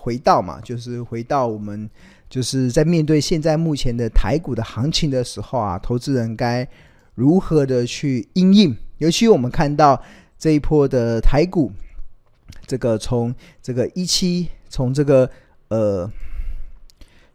回到嘛，就是回到我们就是在面对现在目前的台股的行情的时候啊，投资人该如何的去应应？尤其我们看到这一波的台股，这个从这个一七，从这个呃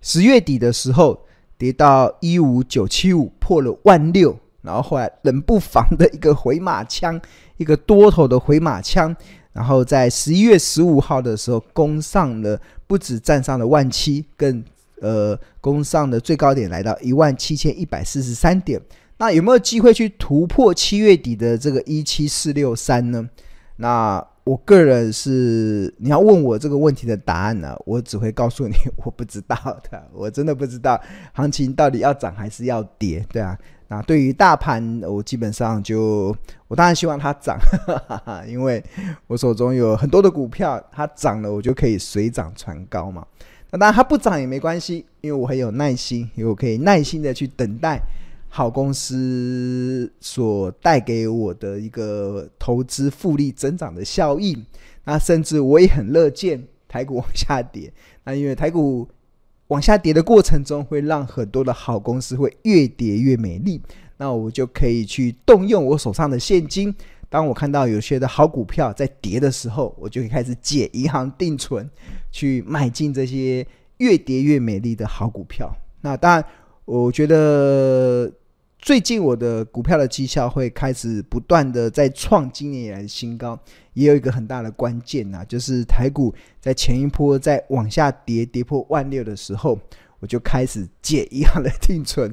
十月底的时候跌到一五九七五，破了万六，然后后来冷不防的一个回马枪，一个多头的回马枪，然后在十一月十五号的时候攻上了，不止站上了万七，更呃攻上的最高点来到一万七千一百四十三点。那有没有机会去突破七月底的这个一七四六三呢？那我个人是，你要问我这个问题的答案呢，我只会告诉你 我不知道的，我真的不知道行情到底要涨还是要跌，对啊。那对于大盘，我基本上就，我当然希望它涨，哈哈，因为我手中有很多的股票，它涨了我就可以水涨船高嘛。那当然它不涨也没关系，因为我很有耐心，因为我可以耐心的去等待。好公司所带给我的一个投资复利增长的效应，那甚至我也很乐见台股往下跌。那因为台股往下跌的过程中，会让很多的好公司会越跌越美丽。那我就可以去动用我手上的现金。当我看到有些的好股票在跌的时候，我就会开始解银行定存，去买进这些越跌越美丽的好股票。那当然，我觉得。最近我的股票的绩效会开始不断的在创今年以来的新高，也有一个很大的关键呐，就是台股在前一波在往下跌，跌破万六的时候，我就开始解一样的定存，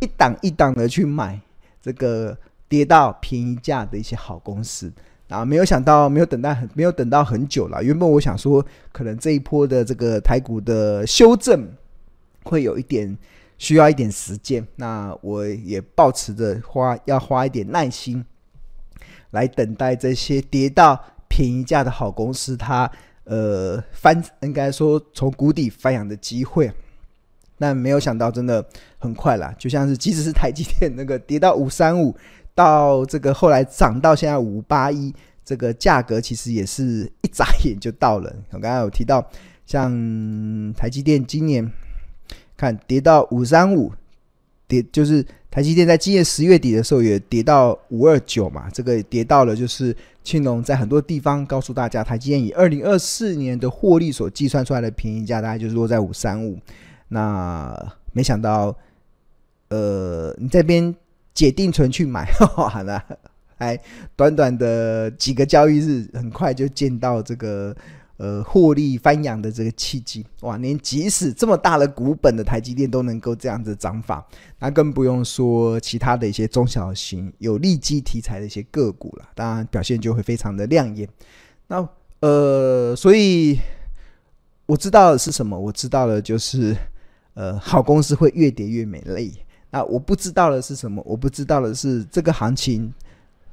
一档一档的去买这个跌到便宜价的一些好公司，啊，没有想到，没有等待很，没有等到很久了。原本我想说，可能这一波的这个台股的修正会有一点。需要一点时间，那我也抱持着花要花一点耐心来等待这些跌到便宜价的好公司，它呃翻应该说从谷底翻扬的机会。但没有想到，真的很快啦，就像是即使是台积电那个跌到五三五，到这个后来涨到现在五八一，这个价格其实也是一眨眼就到了。我刚刚有提到，像台积电今年。看跌到五三五，跌就是台积电在今年十月底的时候也跌到五二九嘛，这个跌到了就是青龙在很多地方告诉大家，台积电以二零二四年的获利所计算出来的便宜价大概就是落在五三五，那没想到，呃，你这边解定存去买，好了，还短短的几个交易日，很快就见到这个。呃，获利翻扬的这个契机，哇！连即使这么大的股本的台积电都能够这样子涨法，那更不用说其他的一些中小型有利基题材的一些个股了。当然，表现就会非常的亮眼。那呃，所以我知道的是什么？我知道的就是，呃，好公司会越跌越美丽。那我不知道的是什么？我不知道的是这个行情，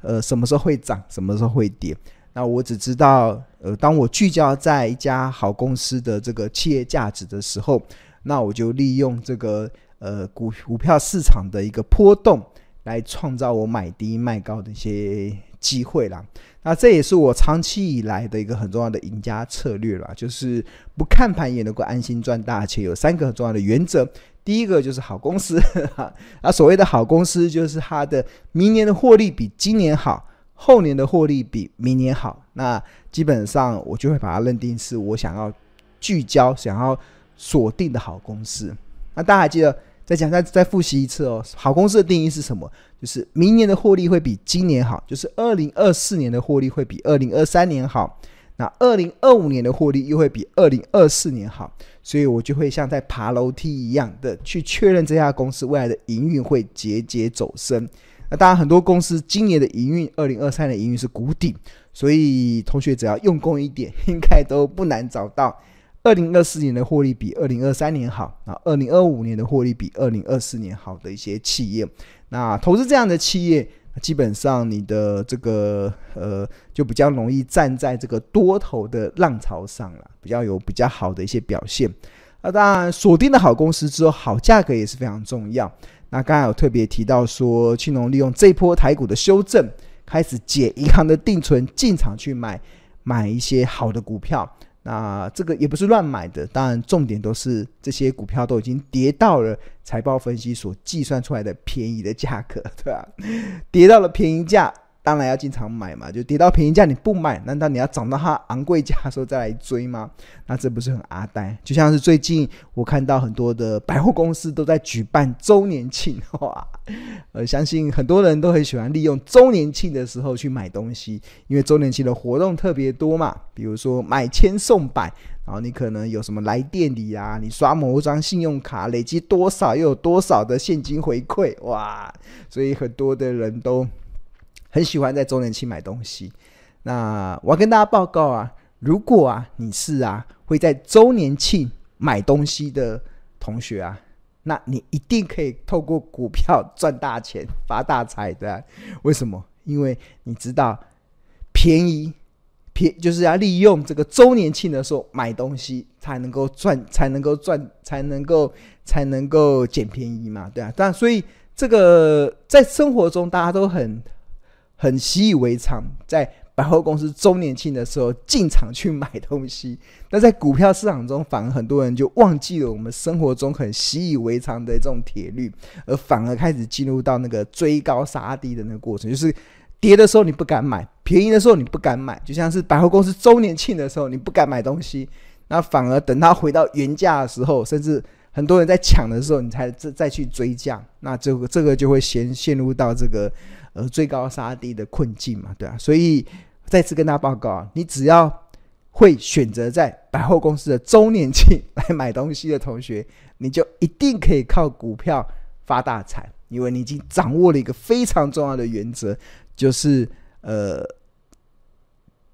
呃，什么时候会涨，什么时候会跌。那我只知道，呃，当我聚焦在一家好公司的这个企业价值的时候，那我就利用这个呃股股票市场的一个波动，来创造我买低卖高的一些机会啦。那这也是我长期以来的一个很重要的赢家策略啦，就是不看盘也能够安心赚大钱。有三个很重要的原则，第一个就是好公司，啊，所谓的好公司就是它的明年的获利比今年好。后年的获利比明年好，那基本上我就会把它认定是我想要聚焦、想要锁定的好公司。那大家还记得再讲再再复习一次哦，好公司的定义是什么？就是明年的获利会比今年好，就是二零二四年的获利会比二零二三年好，那二零二五年的获利又会比二零二四年好，所以我就会像在爬楼梯一样的去确认这家公司未来的营运会节节走升。那当然，很多公司今年的营运，二零二三年的营运是谷底，所以同学只要用功一点，应该都不难找到二零二四年的获利比二零二三年好，啊，二零二五年的获利比二零二四年好的一些企业。那投资这样的企业，基本上你的这个呃，就比较容易站在这个多头的浪潮上了，比较有比较好的一些表现。那当然，锁定了好公司之后，好价格也是非常重要。那刚才有特别提到说，青龙利用这波台股的修正，开始解银行的定存，进场去买买一些好的股票。那这个也不是乱买的，当然重点都是这些股票都已经跌到了财报分析所计算出来的便宜的价格，对吧？跌到了便宜价。当然要经常买嘛，就跌到便宜价你不买，难道你要涨到它昂贵价的时候再来追吗？那这不是很阿呆？就像是最近我看到很多的百货公司都在举办周年庆，哇！呃，相信很多人都很喜欢利用周年庆的时候去买东西，因为周年庆的活动特别多嘛，比如说买千送百，然后你可能有什么来店里啊，你刷某张信用卡累积多少又有多少的现金回馈，哇！所以很多的人都。很喜欢在周年庆买东西，那我要跟大家报告啊，如果啊你是啊会在周年庆买东西的同学啊，那你一定可以透过股票赚大钱、发大财的。为什么？因为你知道便宜便就是要利用这个周年庆的时候买东西才能够赚，才能够赚，才能够才能够捡便宜嘛，对啊。但所以这个在生活中大家都很。很习以为常，在百货公司周年庆的时候进场去买东西。那在股票市场中，反而很多人就忘记了我们生活中很习以为常的这种铁律，而反而开始进入到那个追高杀低的那个过程。就是跌的时候你不敢买，便宜的时候你不敢买，就像是百货公司周年庆的时候你不敢买东西，那反而等它回到原价的时候，甚至很多人在抢的时候，你才再再去追价，那这个这个就会陷陷入到这个。呃，最高杀低的困境嘛，对啊，所以再次跟大家报告啊，你只要会选择在百货公司的周年庆来买东西的同学，你就一定可以靠股票发大财，因为你已经掌握了一个非常重要的原则，就是呃，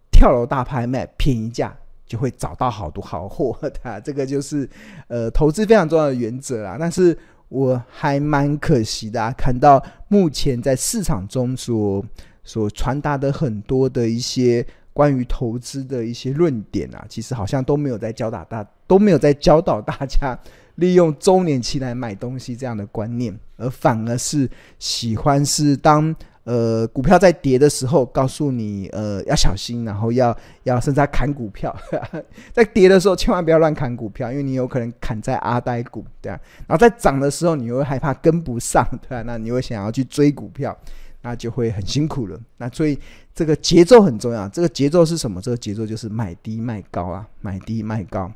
跳楼大拍卖，便宜价就会找到好多好货，的，这个就是呃投资非常重要的原则啊，但是。我还蛮可惜的啊，看到目前在市场中所所传达的很多的一些关于投资的一些论点啊，其实好像都没有在教导大都没有在教导大家利用周年期来买东西这样的观念，而反而是喜欢是当。呃，股票在跌的时候，告诉你呃要小心，然后要要甚至要砍股票。在跌的时候，千万不要乱砍股票，因为你有可能砍在阿呆股，对啊。然后在涨的时候，你又害怕跟不上，对啊。那你会想要去追股票，那就会很辛苦了。那所以这个节奏很重要。这个节奏是什么？这个节奏就是买低卖高啊，买低卖高。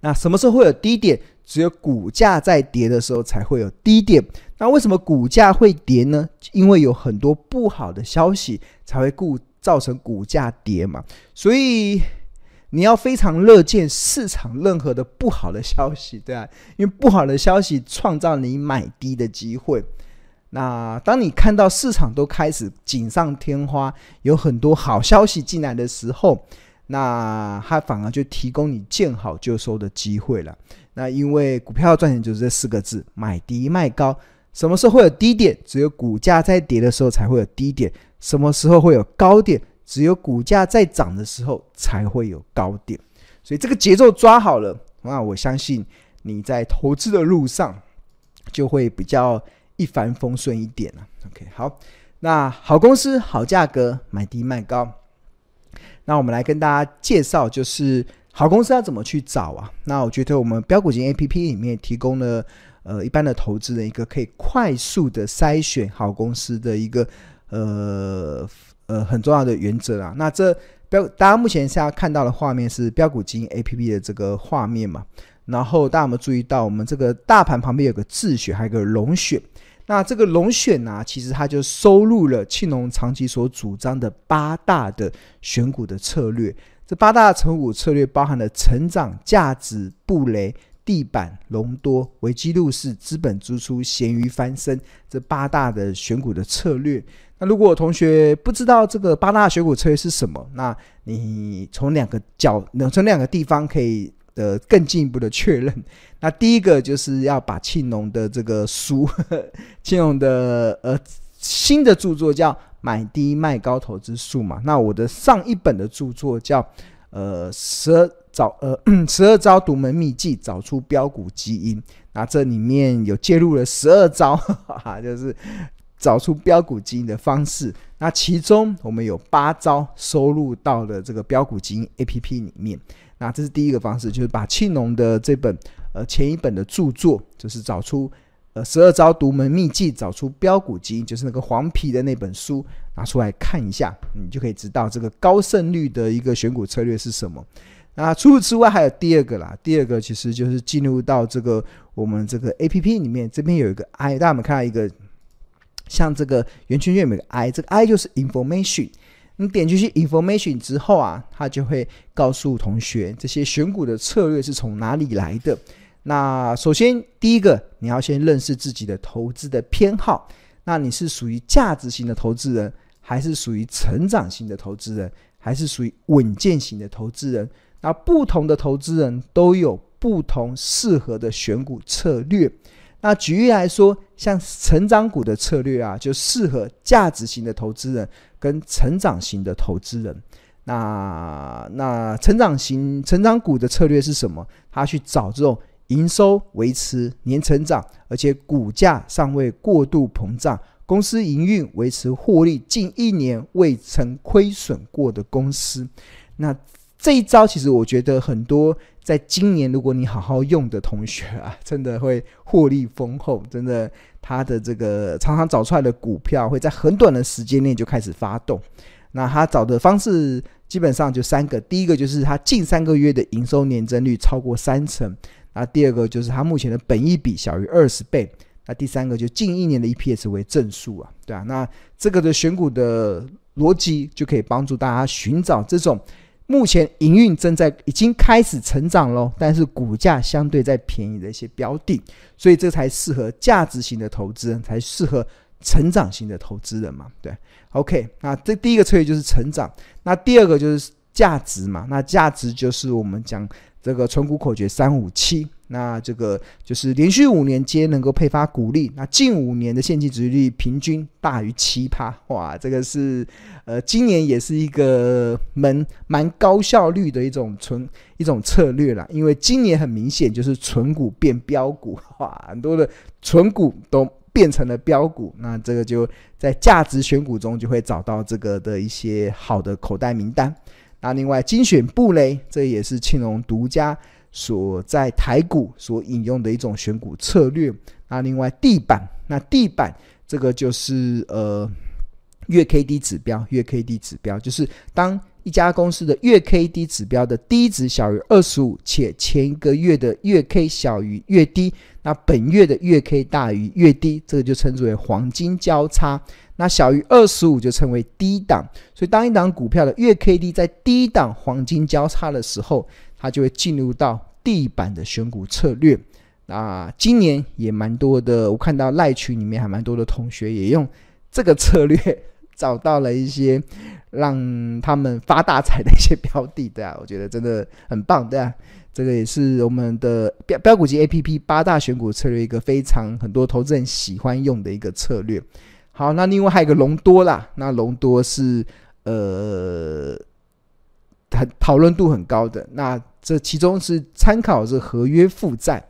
那什么？时候会有低点？只有股价在跌的时候才会有低点。那为什么股价会跌呢？因为有很多不好的消息才会故造成股价跌嘛。所以你要非常乐见市场任何的不好的消息，对啊，因为不好的消息创造你买低的机会。那当你看到市场都开始锦上添花，有很多好消息进来的时候，那它反而就提供你见好就收的机会了。那因为股票赚钱就是这四个字：买低卖高。什么时候会有低点？只有股价在跌的时候才会有低点。什么时候会有高点？只有股价在涨的时候才会有高点。所以这个节奏抓好了，那我相信你在投资的路上就会比较一帆风顺一点了。OK，好，那好公司好价格，买低卖高。那我们来跟大家介绍，就是。好公司要怎么去找啊？那我觉得我们标股金 APP 里面提供了呃一般的投资人一个可以快速的筛选好公司的一个呃呃很重要的原则啊。那这标大家目前现在看到的画面是标股金 APP 的这个画面嘛？然后大家有没有注意到我们这个大盘旁边有个自选，还有个龙选？那这个龙选呢、其实它就收录了庆农长期所主张的八大的选股的策略。这八大成股策略包含了成长、价值、布雷、地板、隆多、危机入市、资本支出、咸鱼翻身这八大的选股的策略。那如果同学不知道这个八大选股策略是什么，那你从两个角，从两个地方可以呃更进一步的确认。那第一个就是要把庆农的这个书，庆农的呃新的著作叫。买低卖高投资术嘛，那我的上一本的著作叫呃十二找呃十二招 独门秘技，找出标股基因。那这里面有介入了十二招，哈哈，就是找出标股基因的方式。那其中我们有八招收录到了这个标股基因 APP 里面。那这是第一个方式，就是把庆农的这本呃前一本的著作，就是找出十二招独门秘技，找出标股基因，就是那个黄皮的那本书拿出来看一下，你就可以知道这个高胜率的一个选股策略是什么。那除此之外还有第二个啦，第二个其实就是进入到这个我们这个 APP 里面，这边有一个 I，大家有没有看到一个像这个圆圈圈有没有个 I？这个 I 就是 Information。你点进去 information 之后啊，它就会告诉同学这些选股的策略是从哪里来的。那首先第一个，你要先认识自己的投资的偏好。那你是属于价值型的投资人，还是属于成长型的投资人，还是属于稳健型的投资人？那不同的投资人都有不同适合的选股策略。那举例来说，像成长股的策略啊，就适合价值型的投资人跟成长型的投资人。那那成长型成长股的策略是什么？他去找这种营收维持年成长，而且股价尚未过度膨胀，公司营运维持获利近一年未曾亏损过的公司。那这一招其实我觉得很多。在今年，如果你好好用的同学啊，真的会获利丰厚。真的，他的这个常常找出来的股票，会在很短的时间内就开始发动。那他找的方式基本上就三个：第一个就是他近三个月的营收年增率超过三成；那第二个就是它目前的本益比小于二十倍；那第三个就近一年的 EPS 为正数啊，对啊。那这个的选股的逻辑就可以帮助大家寻找这种。目前营运正在已经开始成长喽，但是股价相对在便宜的一些标的，所以这才适合价值型的投资人，才适合成长型的投资人嘛？对，OK，那这第一个策略就是成长，那第二个就是价值嘛？那价值就是我们讲这个存股口诀三五七。那这个就是连续五年皆能够配发股利，那近五年的现金殖利率平均大于七趴，哇，这个是呃今年也是一个蛮蛮高效率的一种存一种策略啦，因为今年很明显就是存股变标股，哇，很多的存股都变成了标股，那这个就在价值选股中就会找到这个的一些好的口袋名单。那另外精选布雷，这也是庆隆独家。所在台股所引用的一种选股策略。那另外地板，那地板这个就是呃月 K D 指标，月 K D 指标就是当一家公司的月 K D 指标的低值小于二十五，且前一个月的月 K 小于月低，那本月的月 K 大于月低，这个就称之为黄金交叉。那小于二十五就称为低档。所以当一档股票的月 K D 在低档黄金交叉的时候，它就会进入到地板的选股策略。那今年也蛮多的，我看到赖群里面还蛮多的同学也用这个策略找到了一些让他们发大财的一些标的，对啊，我觉得真的很棒，对啊，这个也是我们的标标股级 APP 八大选股策略一个非常很多投资人喜欢用的一个策略。好，那另外还有一个隆多啦，那隆多是呃。很讨论度很高的，那这其中是参考是合约负债，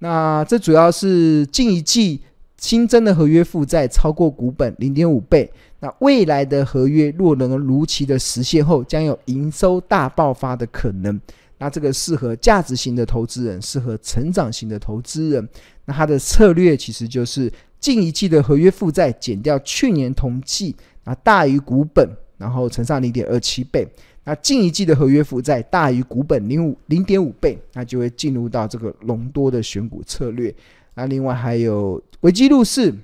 那这主要是近一季新增的合约负债超过股本零点五倍，那未来的合约若能如期的实现后，将有营收大爆发的可能。那这个适合价值型的投资人，适合成长型的投资人。那它的策略其实就是近一季的合约负债减掉去年同季，那大于股本，然后乘上零点二七倍。那近一季的合约负债大于股本零五零点五倍，那就会进入到这个隆多的选股策略。那另外还有危机入市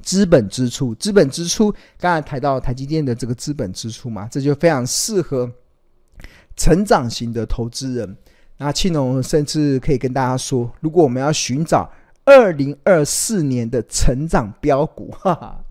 资本支出，资本支出刚才谈到台积电的这个资本支出嘛，这就非常适合成长型的投资人。那庆隆甚至可以跟大家说，如果我们要寻找。二零二四年的成长标股，哈哈，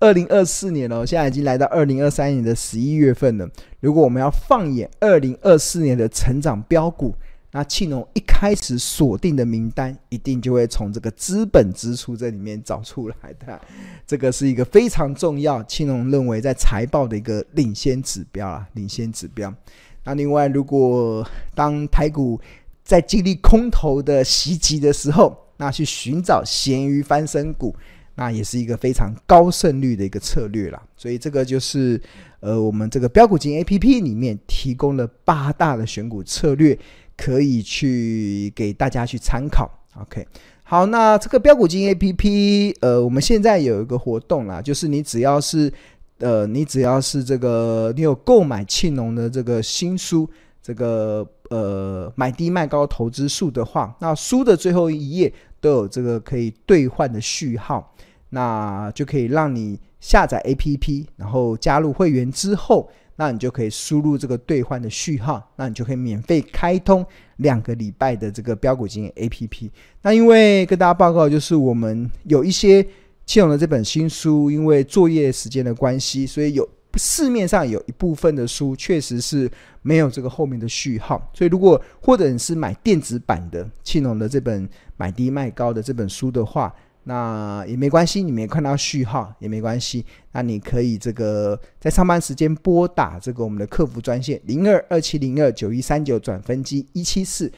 二零二四年哦，现在已经来到二零二三年的十一月份了。如果我们要放眼二零二四年的成长标股，那庆农一开始锁定的名单，一定就会从这个资本支出这里面找出来的。这个是一个非常重要，庆农认为在财报的一个领先指标啊，领先指标。那另外，如果当台股在经历空头的袭击的时候，那去寻找咸鱼翻身股，那也是一个非常高胜率的一个策略啦。所以这个就是呃，我们这个标股金 APP 里面提供了八大的选股策略，可以去给大家去参考。OK，好，那这个标股金 APP，呃，我们现在有一个活动啦，就是你只要是呃，你只要是这个你有购买庆农的这个新书，这个呃买低卖高投资术的话，那书的最后一页。都有这个可以兑换的序号，那就可以让你下载 APP，然后加入会员之后，那你就可以输入这个兑换的序号，那你就可以免费开通两个礼拜的这个标股金 APP。那因为跟大家报告，就是我们有一些庆农的这本新书，因为作业时间的关系，所以有。市面上有一部分的书确实是没有这个后面的序号，所以如果或者你是买电子版的庆农的这本买低卖高的这本书的话，那也没关系，你没看到序号也没关系，那你可以这个在上班时间拨打这个我们的客服专线零二二七零二九一三九转分机一七四。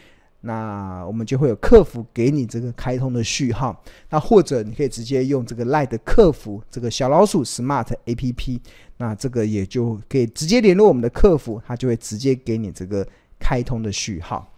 那我们就会有客服给你这个开通的序号，那或者你可以直接用这个 LINE 的客服这个小老鼠 Smart APP，那这个也就可以直接联络我们的客服，他就会直接给你这个开通的序号。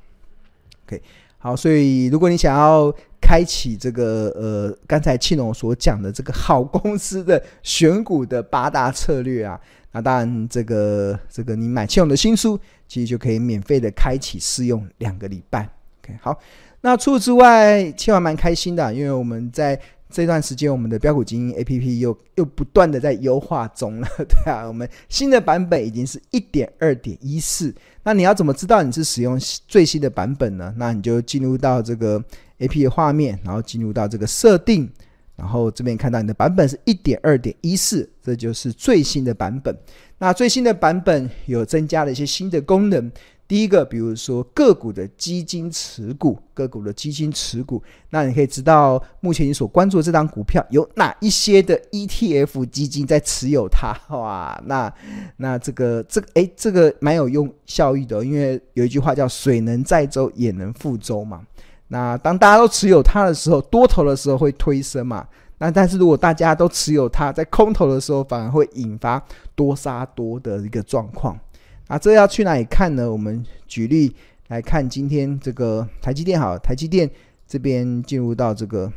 OK，好，所以如果你想要开启这个呃刚才庆农所讲的这个好公司的选股的八大策略啊，那当然这个这个你买庆农的新书，其实就可以免费的开启试用两个礼拜。好，那除此之外，庆农蛮开心的，因为我们在这段时间，我们的标股精英 APP 又又不断的在优化中了，对啊，我们新的版本已经是一点二点一四。那你要怎么知道你是使用最新的版本呢？那你就进入到这个 APP 的画面，然后进入到这个设定，然后这边看到你的版本是一点二点一四，这就是最新的版本。那最新的版本有增加了一些新的功能。第一个，比如说个股的基金持股，个股的基金持股，那你可以知道目前你所关注的这档股票有哪一些的 ETF 基金在持有它，哇，那那这个这个诶，这个蛮有用效益的，因为有一句话叫“水能载舟，也能覆舟”嘛。那当大家都持有它的时候，多头的时候会推升嘛。那但是如果大家都持有它，在空头的时候，反而会引发多杀多的一个状况。啊，这要去哪里看呢？我们举例来看，今天这个台积电好，台积电这边进入到这个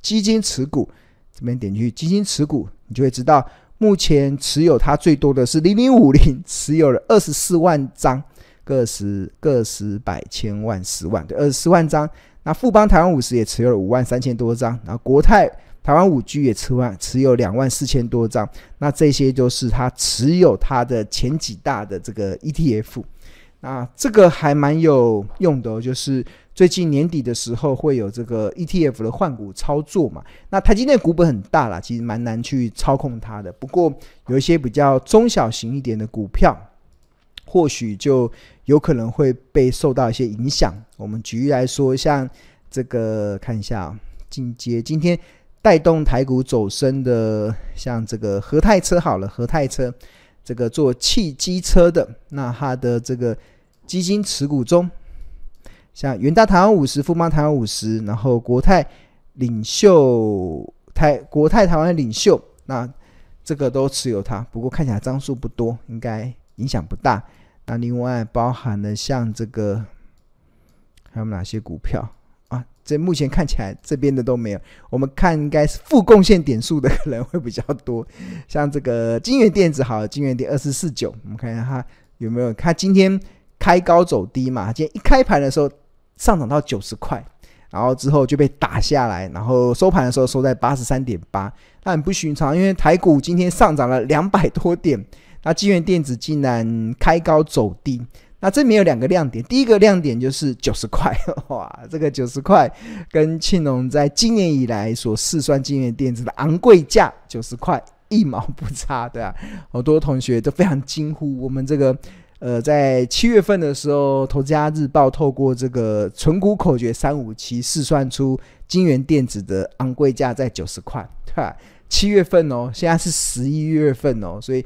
基金持股，这边点进去基金持股，你就会知道，目前持有它最多的是零零五零，持有了二十四万张，个十个十百千万十万，对，二十四万张。那富邦台湾五十也持有了五万三千多张，然后国泰。台湾五 G 也持万持有两万四千多张，那这些就是他持有他的前几大的这个 ETF，那这个还蛮有用的，就是最近年底的时候会有这个 ETF 的换股操作嘛。那台积电股本很大啦，其实蛮难去操控它的。不过有一些比较中小型一点的股票，或许就有可能会被受到一些影响。我们举例来说，像这个看一下进阶今天。带动台股走升的，像这个和泰车好了，和泰车这个做汽机车的，那它的这个基金持股中，像元大台湾五十、富邦台湾五十，然后国泰领袖台国泰台湾领袖，那这个都持有它，不过看起来张数不多，应该影响不大。那另外包含了像这个还有哪些股票？啊这目前看起来这边的都没有，我们看应该是负贡献点数的可能会比较多，像这个金元电子好，京元电二四四九，我们看一下它有没有，它今天开高走低嘛，今天一开盘的时候上涨到九十块，然后之后就被打下来，然后收盘的时候收在八十三点八，那很不寻常，因为台股今天上涨了两百多点，那金元电子竟然开高走低。那这里面有两个亮点，第一个亮点就是九十块，哇，这个九十块跟庆隆在今年以来所试算金元电子的昂贵价九十块一毛不差，对啊，好多同学都非常惊呼，我们这个呃在七月份的时候，投资家日报透过这个存股口诀三五七试算出金元电子的昂贵价在九十块，对吧？七月份哦，现在是十一月份哦，所以。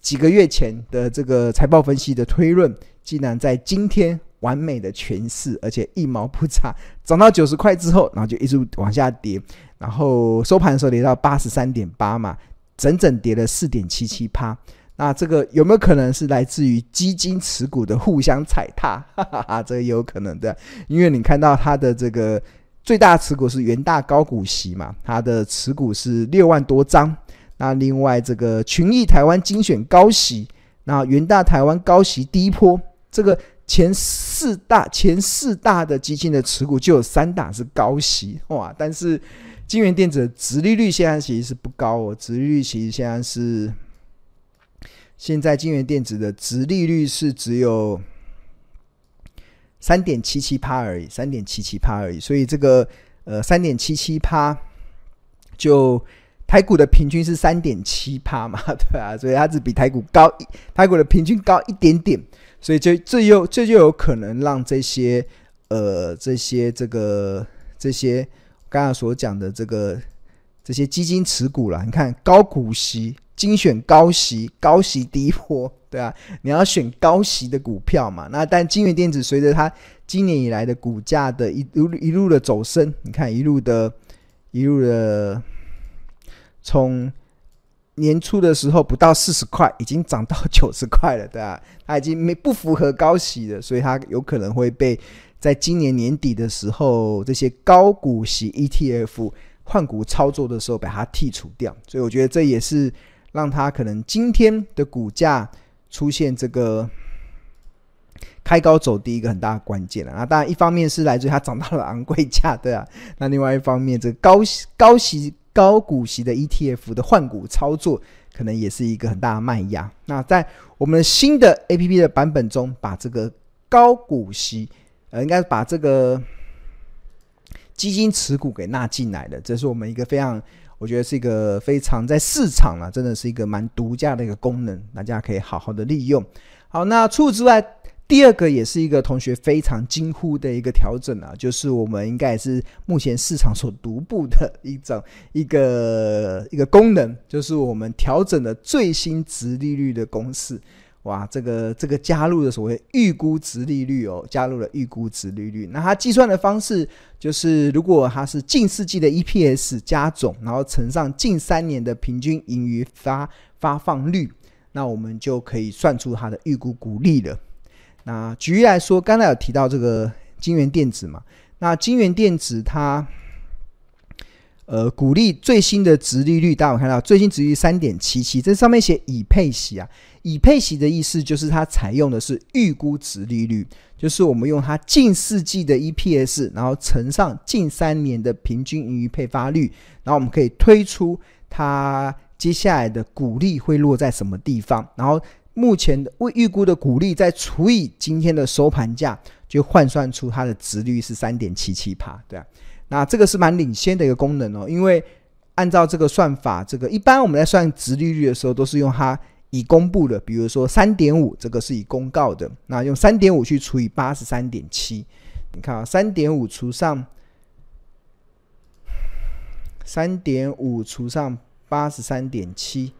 几个月前的这个财报分析的推论，竟然在今天完美的诠释，而且一毛不差，涨到九十块之后，然后就一直往下跌，然后收盘的时候跌到八十三点八嘛，整整跌了四点七七趴。那这个有没有可能是来自于基金持股的互相踩踏？哈哈哈，这个也有可能的，因为你看到它的这个最大持股是元大高股息嘛，它的持股是六万多张。那另外这个群益台湾精选高息，那元大台湾高息低波，这个前四大前四大的基金的持股就有三大是高息哇，但是金元电子的殖利率现在其实是不高哦，殖利率其实现在是。现在金元电子的殖利率是只有三点七七趴而已，三点七七趴而已。所以这个呃三点七七趴，就台股的平均是三点七趴嘛，对啊，所以它只比台股高一，台股的平均高一点点。所以就这又这就有可能让这些呃这些这个这些刚刚所讲的这个这些基金持股了，你看高股息。精选高息、高息低波，对啊，你要选高息的股票嘛。那但京元电子随着它今年以来的股价的一路一路的走升，你看一路的、一路的，从年初的时候不到四十块，已经涨到九十块了，对啊，它已经没不符合高息的，所以它有可能会被在今年年底的时候这些高股息 ETF 换股操作的时候把它剔除掉。所以我觉得这也是。让它可能今天的股价出现这个开高走低一个很大的关键了啊！当然，一方面是来自于它涨到了昂贵价，对啊。那另外一方面，这个高高息高股息的 ETF 的换股操作，可能也是一个很大的卖压。那在我们新的 APP 的版本中，把这个高股息，呃，应该把这个基金持股给纳进来的，这是我们一个非常。我觉得是一个非常在市场啊，真的是一个蛮独家的一个功能，大家可以好好的利用。好，那除此之外，第二个也是一个同学非常惊呼的一个调整啊，就是我们应该也是目前市场所独步的一种一个一个功能，就是我们调整的最新值利率的公式。哇，这个这个加入的所谓预估值利率哦，加入了预估值利率。那它计算的方式就是，如果它是近世纪的 EPS 加总，然后乘上近三年的平均盈余发发放率，那我们就可以算出它的预估股利了。那举例来说，刚才有提到这个金元电子嘛，那金元电子它。呃，股利最新的殖利率，大家有看到最新殖利率三点七七，这上面写已配息啊。已配息的意思就是它采用的是预估殖利率，就是我们用它近四季的 EPS，然后乘上近三年的平均盈余配发率，然后我们可以推出它接下来的股利会落在什么地方，然后目前的未预估的股利再除以今天的收盘价，就换算出它的值率是三点七七趴，对啊。那这个是蛮领先的一个功能哦，因为按照这个算法，这个一般我们在算值利率的时候，都是用它已公布的，比如说三点五，这个是已公告的，那用三点五去除以八十三点七，你看啊，三点五除上三点五除上八十三点七，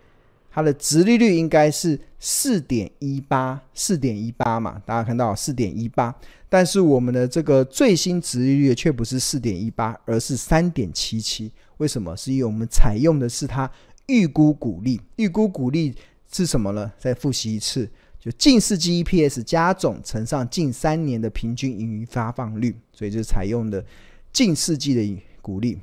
它的殖利率应该是四点一八，四点一八嘛，大家看到四点一八。但是我们的这个最新殖利率却不是四点一八，而是三点七七。为什么？是因为我们采用的是它预估股利。预估股利是什么呢？再复习一次，就近四季 EPS 加总乘上近三年的平均盈余发放率，所以就采用的近四季的股利。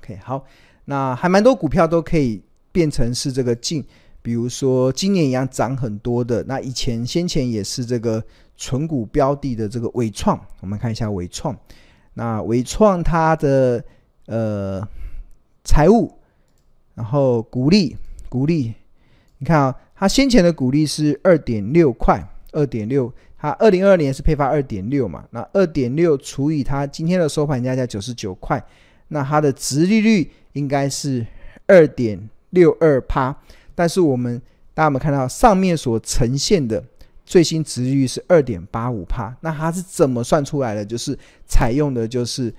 OK，好，那还蛮多股票都可以变成是这个近，比如说今年一样涨很多的，那以前先前也是这个。存股标的的这个伟创，我们看一下伟创。那伟创它的呃财务，然后股利股利，你看啊、哦，它先前的股利是二点六块，二点六，它二零二二年是配发二点六嘛，那二点六除以它今天的收盘价在九十九块，那它的殖利率应该是二点六二趴，但是我们大家有没有看到上面所呈现的？最新值率是二点八五帕，那它是怎么算出来的？就是采用的就是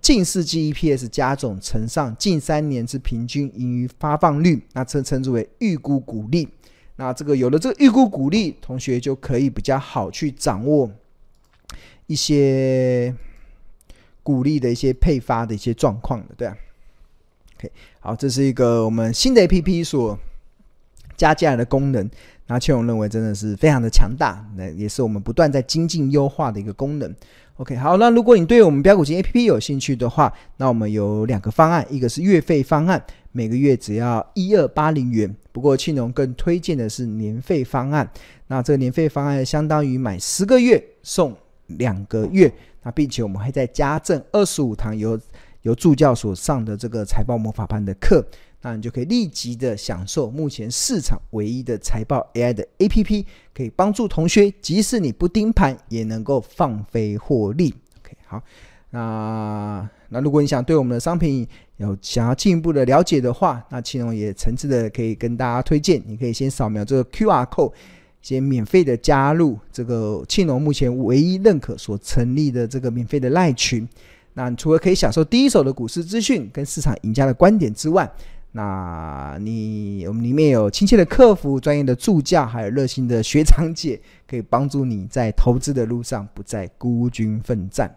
近四季 EPS 加总乘上近三年之平均盈余发放率，那称称之为预估股利。那这个有了这个预估股利，同学就可以比较好去掌握一些鼓励的一些配发的一些状况的，对啊。OK，好，这是一个我们新的 APP 所加进来的功能，那庆荣认为真的是非常的强大，那也是我们不断在精进优化的一个功能。OK，好，那如果你对我们标股金 APP 有兴趣的话，那我们有两个方案，一个是月费方案，每个月只要一二八零元。不过庆荣更推荐的是年费方案，那这个年费方案相当于买十个月送两个月，那并且我们还在加赠二十五堂由由助教所上的这个财报魔法班的课。那你就可以立即的享受目前市场唯一的财报 AI 的 APP，可以帮助同学，即使你不盯盘，也能够放飞获利。OK，好，那那如果你想对我们的商品有想要进一步的了解的话，那庆荣也诚挚的可以跟大家推荐，你可以先扫描这个 QR code，先免费的加入这个庆荣目前唯一认可所成立的这个免费的赖群。那你除了可以享受第一手的股市资讯跟市场赢家的观点之外，那你我们里面有亲切的客服、专业的助教，还有热心的学长姐，可以帮助你在投资的路上不再孤军奋战。